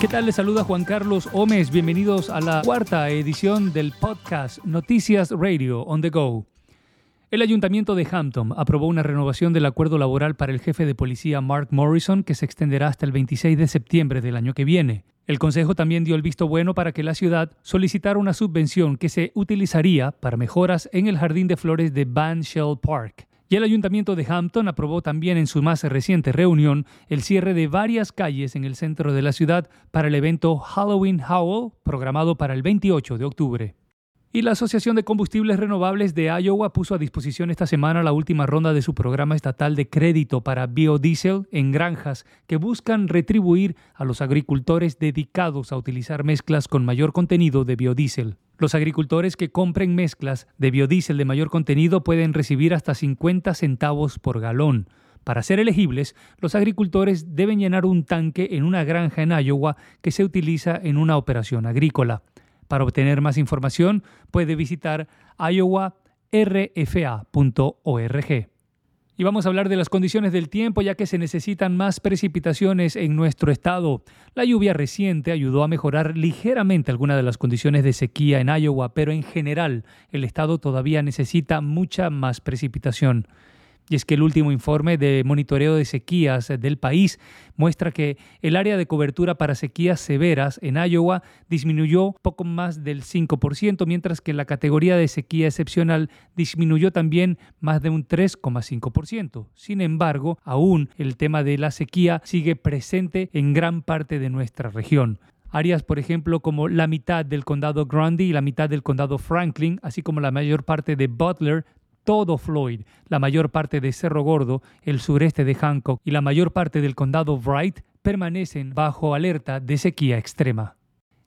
¿Qué tal? Les saluda Juan Carlos Gómez. Bienvenidos a la cuarta edición del podcast Noticias Radio on the Go. El ayuntamiento de Hampton aprobó una renovación del acuerdo laboral para el jefe de policía Mark Morrison que se extenderá hasta el 26 de septiembre del año que viene. El Consejo también dio el visto bueno para que la ciudad solicitara una subvención que se utilizaría para mejoras en el jardín de flores de Van Shell Park. Y el Ayuntamiento de Hampton aprobó también en su más reciente reunión el cierre de varias calles en el centro de la ciudad para el evento Halloween Howl, programado para el 28 de octubre. Y la Asociación de Combustibles Renovables de Iowa puso a disposición esta semana la última ronda de su programa estatal de crédito para biodiesel en granjas que buscan retribuir a los agricultores dedicados a utilizar mezclas con mayor contenido de biodiesel. Los agricultores que compren mezclas de biodiesel de mayor contenido pueden recibir hasta 50 centavos por galón. Para ser elegibles, los agricultores deben llenar un tanque en una granja en Iowa que se utiliza en una operación agrícola. Para obtener más información puede visitar iowarfa.org. Y vamos a hablar de las condiciones del tiempo ya que se necesitan más precipitaciones en nuestro estado. La lluvia reciente ayudó a mejorar ligeramente algunas de las condiciones de sequía en Iowa, pero en general el estado todavía necesita mucha más precipitación. Y es que el último informe de monitoreo de sequías del país muestra que el área de cobertura para sequías severas en Iowa disminuyó poco más del 5%, mientras que la categoría de sequía excepcional disminuyó también más de un 3,5%. Sin embargo, aún el tema de la sequía sigue presente en gran parte de nuestra región. Áreas, por ejemplo, como la mitad del condado Grundy y la mitad del condado Franklin, así como la mayor parte de Butler, todo Floyd, la mayor parte de Cerro Gordo, el sureste de Hancock y la mayor parte del condado Wright permanecen bajo alerta de sequía extrema.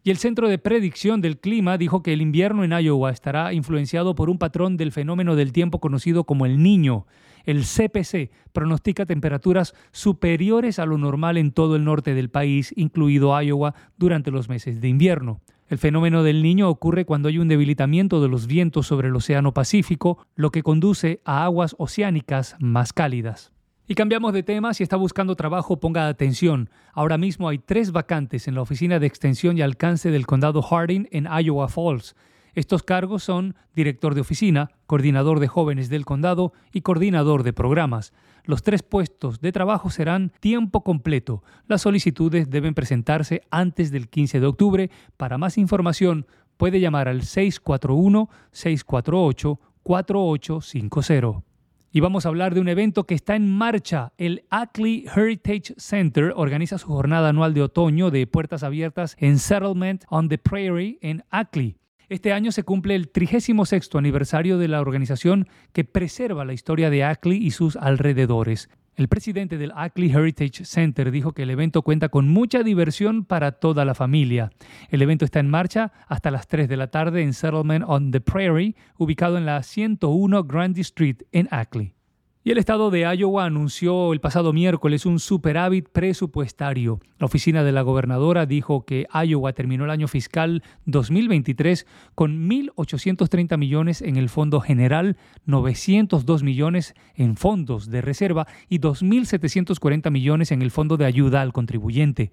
Y el Centro de Predicción del Clima dijo que el invierno en Iowa estará influenciado por un patrón del fenómeno del tiempo conocido como el niño. El CPC pronostica temperaturas superiores a lo normal en todo el norte del país, incluido Iowa, durante los meses de invierno. El fenómeno del niño ocurre cuando hay un debilitamiento de los vientos sobre el Océano Pacífico, lo que conduce a aguas oceánicas más cálidas. Y cambiamos de tema, si está buscando trabajo ponga atención. Ahora mismo hay tres vacantes en la Oficina de Extensión y Alcance del Condado Harding en Iowa Falls. Estos cargos son director de oficina, coordinador de jóvenes del condado y coordinador de programas. Los tres puestos de trabajo serán tiempo completo. Las solicitudes deben presentarse antes del 15 de octubre. Para más información puede llamar al 641-648-4850. Y vamos a hablar de un evento que está en marcha. El Ackley Heritage Center organiza su jornada anual de otoño de puertas abiertas en Settlement on the Prairie en Ackley. Este año se cumple el 36 aniversario de la organización que preserva la historia de Ackley y sus alrededores. El presidente del Ackley Heritage Center dijo que el evento cuenta con mucha diversión para toda la familia. El evento está en marcha hasta las 3 de la tarde en Settlement on the Prairie, ubicado en la 101 Grundy Street en Ackley. Y el estado de Iowa anunció el pasado miércoles un superávit presupuestario. La oficina de la gobernadora dijo que Iowa terminó el año fiscal 2023 con 1.830 millones en el fondo general, 902 millones en fondos de reserva y 2.740 millones en el fondo de ayuda al contribuyente.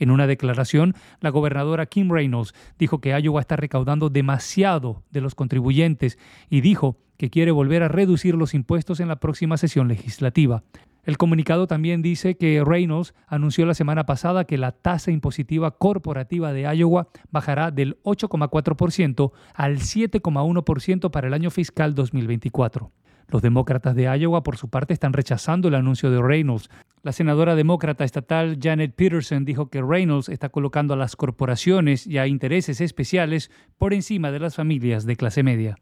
En una declaración, la gobernadora Kim Reynolds dijo que Iowa está recaudando demasiado de los contribuyentes y dijo que quiere volver a reducir los impuestos en la próxima sesión legislativa. El comunicado también dice que Reynolds anunció la semana pasada que la tasa impositiva corporativa de Iowa bajará del 8,4% al 7,1% para el año fiscal 2024. Los demócratas de Iowa, por su parte, están rechazando el anuncio de Reynolds. La senadora demócrata estatal Janet Peterson dijo que Reynolds está colocando a las corporaciones y a intereses especiales por encima de las familias de clase media.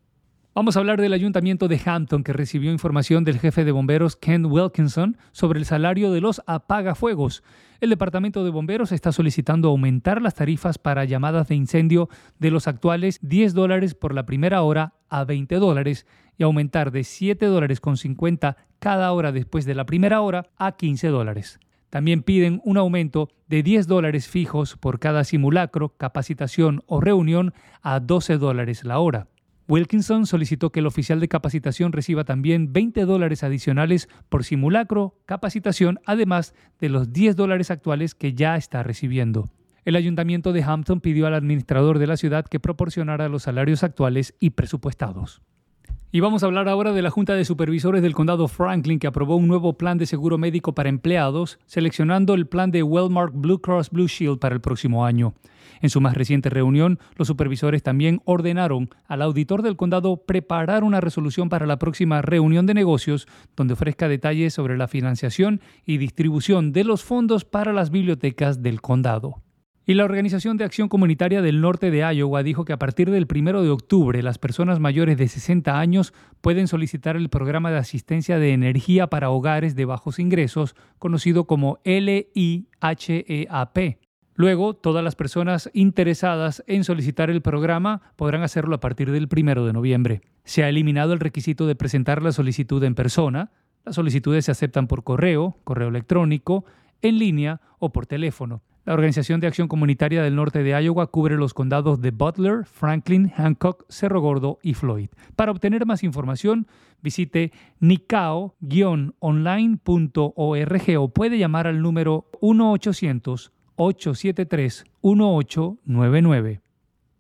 Vamos a hablar del ayuntamiento de Hampton que recibió información del jefe de bomberos Ken Wilkinson sobre el salario de los apagafuegos. El departamento de bomberos está solicitando aumentar las tarifas para llamadas de incendio de los actuales 10 dólares por la primera hora a 20 dólares y aumentar de 7 dólares con 50 cada hora después de la primera hora a 15 dólares. También piden un aumento de 10 dólares fijos por cada simulacro, capacitación o reunión a 12 dólares la hora. Wilkinson solicitó que el oficial de capacitación reciba también 20 dólares adicionales por simulacro, capacitación, además de los 10 dólares actuales que ya está recibiendo. El ayuntamiento de Hampton pidió al administrador de la ciudad que proporcionara los salarios actuales y presupuestados. Y vamos a hablar ahora de la Junta de Supervisores del Condado Franklin que aprobó un nuevo plan de seguro médico para empleados, seleccionando el plan de Wellmark Blue Cross Blue Shield para el próximo año. En su más reciente reunión, los supervisores también ordenaron al auditor del condado preparar una resolución para la próxima reunión de negocios donde ofrezca detalles sobre la financiación y distribución de los fondos para las bibliotecas del condado. Y la Organización de Acción Comunitaria del Norte de Iowa dijo que a partir del 1 de octubre las personas mayores de 60 años pueden solicitar el programa de asistencia de energía para hogares de bajos ingresos, conocido como LIHEAP. Luego, todas las personas interesadas en solicitar el programa podrán hacerlo a partir del 1 de noviembre. Se ha eliminado el requisito de presentar la solicitud en persona. Las solicitudes se aceptan por correo, correo electrónico, en línea o por teléfono. La Organización de Acción Comunitaria del Norte de Iowa cubre los condados de Butler, Franklin, Hancock, Cerro Gordo y Floyd. Para obtener más información, visite nicao-online.org o puede llamar al número 1-800-873-1899.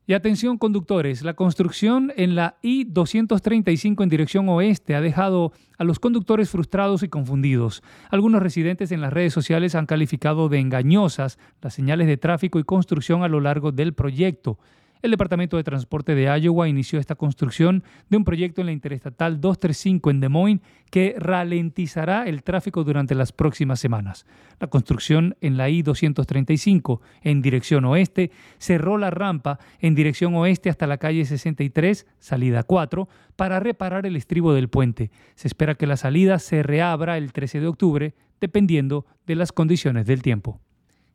Y atención conductores, la construcción en la I-235 en dirección oeste ha dejado a los conductores frustrados y confundidos. Algunos residentes en las redes sociales han calificado de engañosas las señales de tráfico y construcción a lo largo del proyecto. El Departamento de Transporte de Iowa inició esta construcción de un proyecto en la Interestatal 235 en Des Moines que ralentizará el tráfico durante las próximas semanas. La construcción en la I-235 en dirección oeste cerró la rampa en dirección oeste hasta la calle 63, salida 4, para reparar el estribo del puente. Se espera que la salida se reabra el 13 de octubre, dependiendo de las condiciones del tiempo.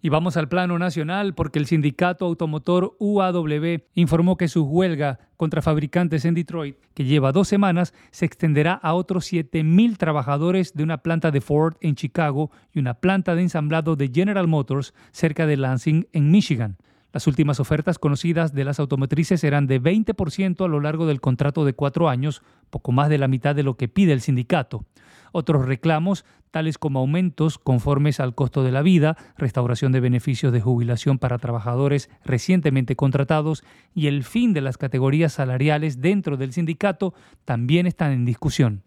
Y vamos al plano nacional porque el sindicato automotor UAW informó que su huelga contra fabricantes en Detroit, que lleva dos semanas, se extenderá a otros 7.000 trabajadores de una planta de Ford en Chicago y una planta de ensamblado de General Motors cerca de Lansing, en Michigan. Las últimas ofertas conocidas de las automotrices eran de 20% a lo largo del contrato de cuatro años, poco más de la mitad de lo que pide el sindicato. Otros reclamos, tales como aumentos conformes al costo de la vida, restauración de beneficios de jubilación para trabajadores recientemente contratados y el fin de las categorías salariales dentro del sindicato, también están en discusión.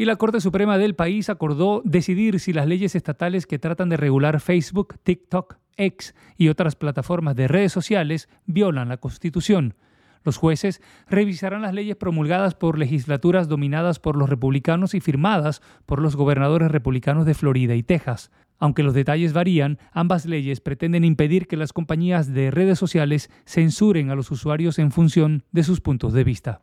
Y la Corte Suprema del país acordó decidir si las leyes estatales que tratan de regular Facebook, TikTok, X y otras plataformas de redes sociales violan la Constitución. Los jueces revisarán las leyes promulgadas por legislaturas dominadas por los republicanos y firmadas por los gobernadores republicanos de Florida y Texas. Aunque los detalles varían, ambas leyes pretenden impedir que las compañías de redes sociales censuren a los usuarios en función de sus puntos de vista.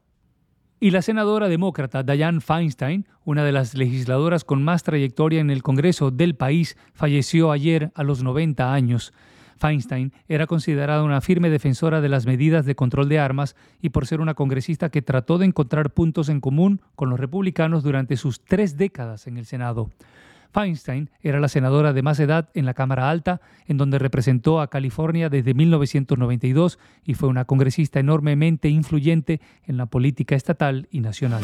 Y la senadora demócrata Dianne Feinstein, una de las legisladoras con más trayectoria en el Congreso del país, falleció ayer a los 90 años. Feinstein era considerada una firme defensora de las medidas de control de armas y por ser una congresista que trató de encontrar puntos en común con los republicanos durante sus tres décadas en el Senado. Feinstein era la senadora de más edad en la Cámara Alta, en donde representó a California desde 1992 y fue una congresista enormemente influyente en la política estatal y nacional.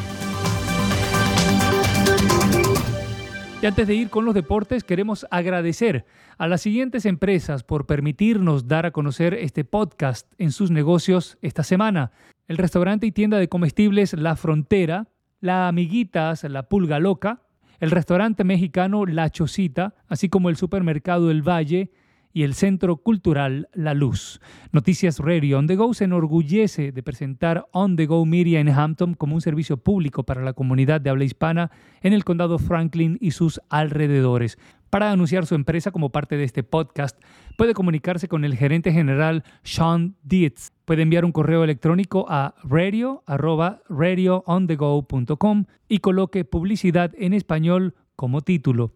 Y antes de ir con los deportes, queremos agradecer a las siguientes empresas por permitirnos dar a conocer este podcast en sus negocios esta semana. El restaurante y tienda de comestibles La Frontera, la Amiguitas La Pulga Loca, el restaurante mexicano La Chocita, así como el supermercado El Valle y el Centro Cultural La Luz. Noticias Radio On The Go se enorgullece de presentar On The Go Media en Hampton como un servicio público para la comunidad de habla hispana en el condado Franklin y sus alrededores. Para anunciar su empresa como parte de este podcast, puede comunicarse con el gerente general Sean Dietz. Puede enviar un correo electrónico a radio@radioonthego.com y coloque publicidad en español como título.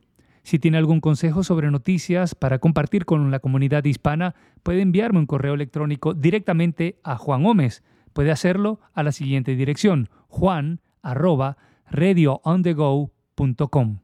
Si tiene algún consejo sobre noticias para compartir con la comunidad hispana, puede enviarme un correo electrónico directamente a Juan Gómez. Puede hacerlo a la siguiente dirección: juan@radioonthego.com.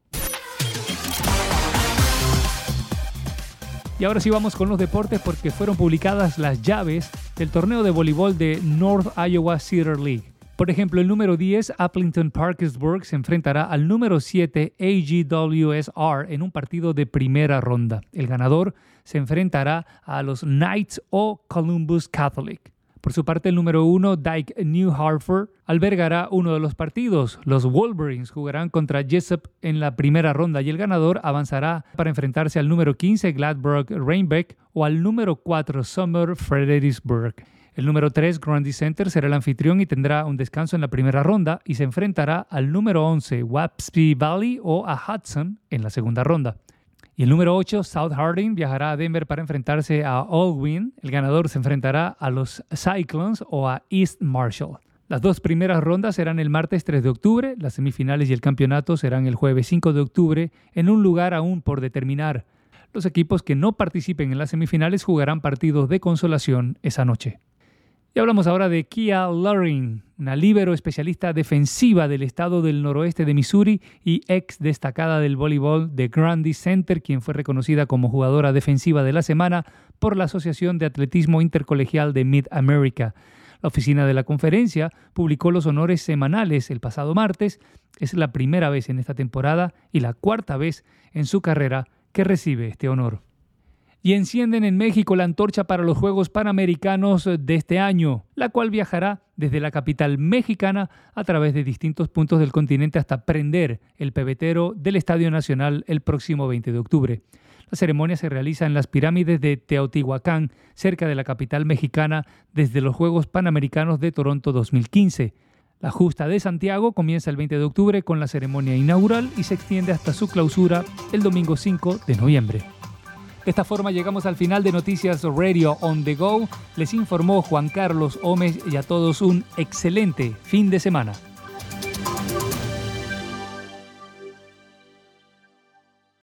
Y ahora sí vamos con los deportes porque fueron publicadas las llaves del torneo de voleibol de North Iowa Cedar League. Por ejemplo, el número 10, Appleton Parkersburg, se enfrentará al número 7, AGWSR, en un partido de primera ronda. El ganador se enfrentará a los Knights o Columbus Catholic. Por su parte, el número 1, Dyke New Hartford, albergará uno de los partidos. Los Wolverines jugarán contra Jessup en la primera ronda y el ganador avanzará para enfrentarse al número 15, Gladbrook Reinbeck, o al número 4, Summer Fredericksburg. El número 3, Grundy Center, será el anfitrión y tendrá un descanso en la primera ronda y se enfrentará al número 11, Wapsie Valley o a Hudson en la segunda ronda. Y el número 8, South Harding, viajará a Denver para enfrentarse a Aldwin. El ganador se enfrentará a los Cyclones o a East Marshall. Las dos primeras rondas serán el martes 3 de octubre, las semifinales y el campeonato serán el jueves 5 de octubre en un lugar aún por determinar. Los equipos que no participen en las semifinales jugarán partidos de consolación esa noche. Y hablamos ahora de Kia Luring, una líbero especialista defensiva del estado del noroeste de Missouri y ex destacada del voleibol de Grundy Center, quien fue reconocida como jugadora defensiva de la semana por la Asociación de Atletismo Intercolegial de Mid America. La oficina de la conferencia publicó los honores semanales el pasado martes. Es la primera vez en esta temporada y la cuarta vez en su carrera que recibe este honor y encienden en México la antorcha para los Juegos Panamericanos de este año, la cual viajará desde la capital mexicana a través de distintos puntos del continente hasta prender el pebetero del Estadio Nacional el próximo 20 de octubre. La ceremonia se realiza en las pirámides de Teotihuacán, cerca de la capital mexicana, desde los Juegos Panamericanos de Toronto 2015. La justa de Santiago comienza el 20 de octubre con la ceremonia inaugural y se extiende hasta su clausura el domingo 5 de noviembre. De esta forma llegamos al final de Noticias Radio on the Go. Les informó Juan Carlos Gómez y a todos un excelente fin de semana.